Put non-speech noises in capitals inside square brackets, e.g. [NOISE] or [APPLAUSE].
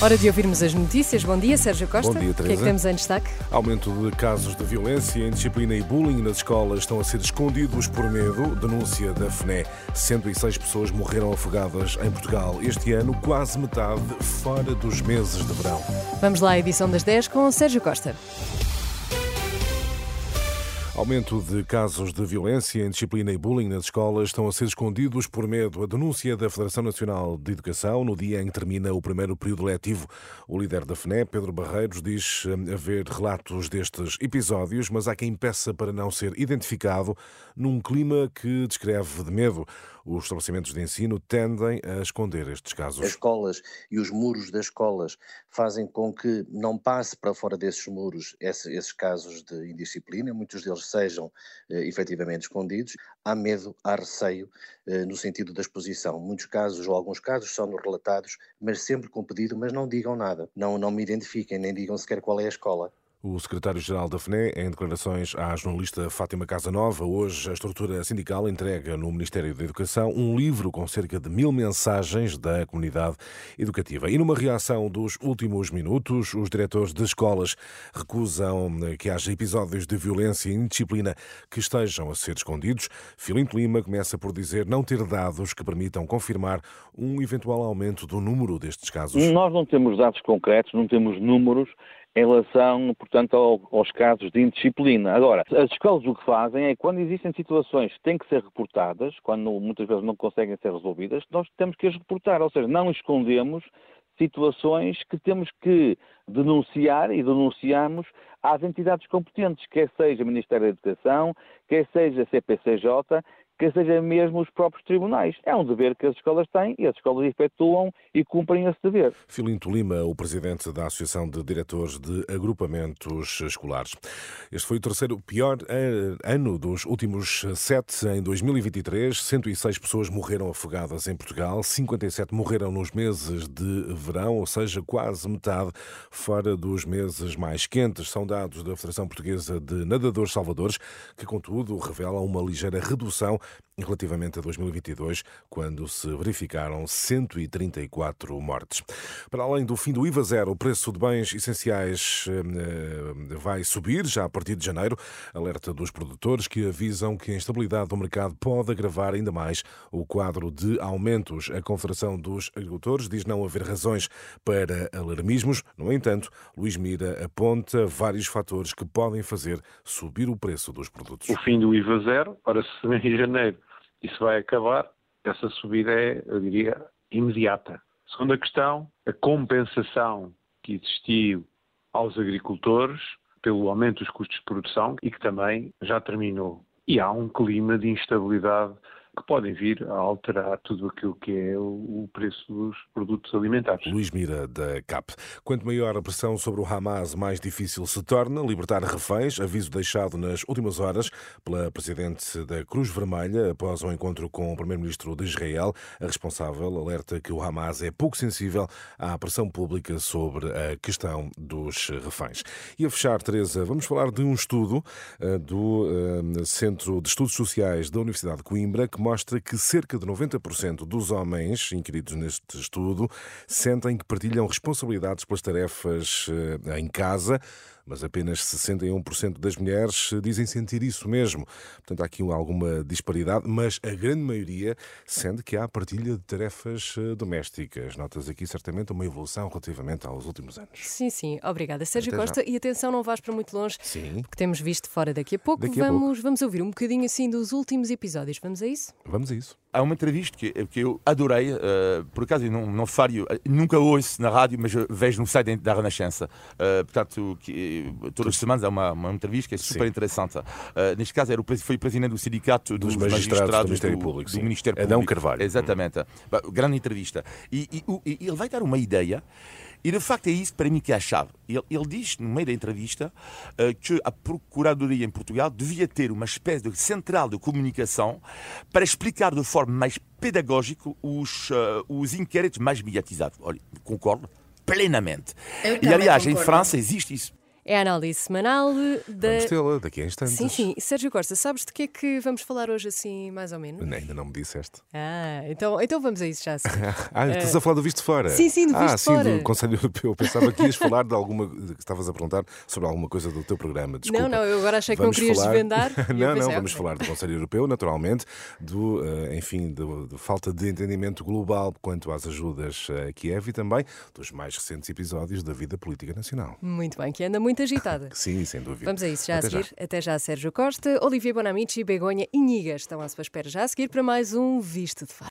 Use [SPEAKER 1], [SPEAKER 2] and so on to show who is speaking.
[SPEAKER 1] Hora de ouvirmos as notícias. Bom dia, Sérgio Costa.
[SPEAKER 2] Bom dia,
[SPEAKER 1] O que é
[SPEAKER 2] Teresa.
[SPEAKER 1] que temos em destaque?
[SPEAKER 2] Aumento de casos de violência, indisciplina e bullying nas escolas estão a ser escondidos por medo. Denúncia da FNE. 106 pessoas morreram afogadas em Portugal. Este ano, quase metade fora dos meses de verão.
[SPEAKER 1] Vamos lá à edição das 10 com o Sérgio Costa.
[SPEAKER 2] Aumento de casos de violência, indisciplina e bullying nas escolas estão a ser escondidos por medo. A denúncia da Federação Nacional de Educação, no dia em que termina o primeiro período letivo. O líder da FNE, Pedro Barreiros, diz hum, haver relatos destes episódios, mas há quem peça para não ser identificado num clima que descreve de medo. Os estabelecimentos de ensino tendem a esconder estes
[SPEAKER 3] As
[SPEAKER 2] casos.
[SPEAKER 3] escolas e os muros das escolas fazem com que não passe para fora desses muros esse- esses casos de indisciplina, muitos deles sejam eh, efetivamente escondidos. Há medo, há receio eh, no sentido da exposição. Muitos casos, ou alguns casos, são relatados, mas sempre com pedido, mas não digam nada, não, não me identifiquem, nem digam sequer qual é a escola.
[SPEAKER 2] O secretário-geral da FNE, em declarações à jornalista Fátima Casanova, hoje a estrutura sindical entrega no Ministério da Educação um livro com cerca de mil mensagens da comunidade educativa. E numa reação dos últimos minutos, os diretores de escolas recusam que haja episódios de violência e indisciplina que estejam a ser escondidos. Filinto Lima começa por dizer não ter dados que permitam confirmar um eventual aumento do número destes casos.
[SPEAKER 4] Nós não temos dados concretos, não temos números em relação, portanto, ao- aos casos de indisciplina. Agora, as escolas o que fazem é quando existem situações que têm que ser reportadas, quando muitas vezes não conseguem ser resolvidas, nós temos que as reportar, ou seja, não escondemos situações que temos que denunciar e denunciamos às entidades competentes, quer seja o Ministério da Educação, quer seja a CPCJ, quer seja mesmo os próprios tribunais. É um dever que as escolas têm e as escolas efetuam e cumprem esse dever.
[SPEAKER 2] Filinto Lima, o presidente da Associação de Diretores de Agrupamentos Escolares. Este foi o terceiro pior eh, ano dos últimos sete. Em 2023, 106 pessoas morreram afogadas em Portugal, 57 morreram nos meses de verão, ou seja, quase metade fora dos meses mais quentes. São dados da Federação Portuguesa de Nadadores Salvadores, que, contudo, revelam uma ligeira redução relativamente a 2022, quando se verificaram 134 mortes. Para além do fim do IVA zero, o preço de bens essenciais eh, vai subir já a partir de janeiro. Alerta dos produtores que avisam que a instabilidade do mercado pode agravar ainda mais o quadro de aumentos. A Confederação dos Agricultores diz não haver razões para alarmismos. No entanto, Luís Mira aponta vários fatores que podem fazer subir o preço dos produtos.
[SPEAKER 5] o fim do IVA zero, ora se em janeiro isso vai acabar, essa subida é, eu diria, imediata. Segunda questão, a compensação que existiu aos agricultores pelo aumento dos custos de produção e que também já terminou. E há um clima de instabilidade que podem vir a alterar tudo aquilo que é o preço dos produtos alimentares.
[SPEAKER 2] Luís Mira, da CAP. Quanto maior a pressão sobre o Hamas, mais difícil se torna libertar reféns. Aviso deixado nas últimas horas pela presidente da Cruz Vermelha após um encontro com o primeiro-ministro de Israel. A responsável alerta que o Hamas é pouco sensível à pressão pública sobre a questão dos reféns. E a fechar, Teresa, vamos falar de um estudo eh, do eh, Centro de Estudos Sociais da Universidade de Coimbra que mostra que cerca de 90% dos homens inquiridos neste estudo sentem que partilham responsabilidades pelas tarefas eh, em casa, mas apenas 61% das mulheres dizem sentir isso mesmo. Portanto, há aqui alguma disparidade, mas a grande maioria sente que há partilha de tarefas eh, domésticas. Notas aqui certamente uma evolução relativamente aos últimos anos.
[SPEAKER 1] Sim, sim. Obrigada, Sérgio
[SPEAKER 2] Até já.
[SPEAKER 1] Costa. E atenção, não vais para muito longe,
[SPEAKER 2] Sim.
[SPEAKER 1] porque temos visto fora daqui a pouco.
[SPEAKER 2] Daqui a
[SPEAKER 1] vamos, vamos ouvir um bocadinho assim dos últimos episódios. Vamos a isso?
[SPEAKER 2] Vamos a isso.
[SPEAKER 6] Há uma entrevista que, que eu adorei, eh, por acaso eu não, não fario, eh, nunca ouço na rádio, mas vejo no site da Renascença. Eh, portanto, que, todas as semanas há uma, uma entrevista que é super
[SPEAKER 2] Sim.
[SPEAKER 6] interessante. Eh, neste caso, era o, foi o presidente do Sindicato
[SPEAKER 2] Dos
[SPEAKER 6] dos,
[SPEAKER 2] magistrados do Ministério Público, sim.
[SPEAKER 6] do Ministério
[SPEAKER 2] Adão
[SPEAKER 6] Público.
[SPEAKER 2] Carvalho.
[SPEAKER 6] Exatamente. Bah, Grande entrevista. E, e e ele vai dar uma ideia. E de facto é isso para mim que é a chave. Ele, ele diz, no meio da entrevista, eh, que a Procuradoria em Portugal devia ter uma espécie de central de comunicação para explicar de forma mais pedagógica os, eh, os inquéritos mais mediatizados. Olha, concordo, plenamente.
[SPEAKER 1] Eu
[SPEAKER 6] e aliás, em
[SPEAKER 1] concordo.
[SPEAKER 6] França existe isso.
[SPEAKER 1] É a análise semanal da.
[SPEAKER 2] Vamos tê-la daqui a instantes.
[SPEAKER 1] Sim, sim. Sérgio Costa, sabes de que é que vamos falar hoje, assim, mais ou menos?
[SPEAKER 2] Ainda não me disseste.
[SPEAKER 1] Ah, então, então vamos a isso já. a [LAUGHS] seguir.
[SPEAKER 2] Ah, estás a falar do visto fora?
[SPEAKER 1] Sim, sim, do
[SPEAKER 2] ah,
[SPEAKER 1] visto
[SPEAKER 2] sim,
[SPEAKER 1] fora.
[SPEAKER 2] do Conselho [LAUGHS] Europeu. Pensava que ias falar de alguma. que estavas a perguntar sobre alguma coisa do teu programa. Desculpa.
[SPEAKER 1] Não, não, eu agora achei que
[SPEAKER 2] Vamos
[SPEAKER 1] não querias
[SPEAKER 2] falar-
[SPEAKER 1] desvendar. [LAUGHS] eu
[SPEAKER 2] não, não,
[SPEAKER 1] pensei,
[SPEAKER 2] vamos falar do Conselho Europeu, naturalmente, do, eh, enfim, do falta de entendimento global quanto às ajudas a Kiev e também dos mais recentes episódios da vida política nacional.
[SPEAKER 1] Muito bem, que anda muito agitada. [LAUGHS]
[SPEAKER 2] Sim, sem dúvida.
[SPEAKER 1] Vamos a isso já
[SPEAKER 2] Até
[SPEAKER 1] a seguir. Até já, Sérgio Costa, Olivia Bonamici, Begonha e Niga estão à sua espera já a seguir para mais um Visto de Faro.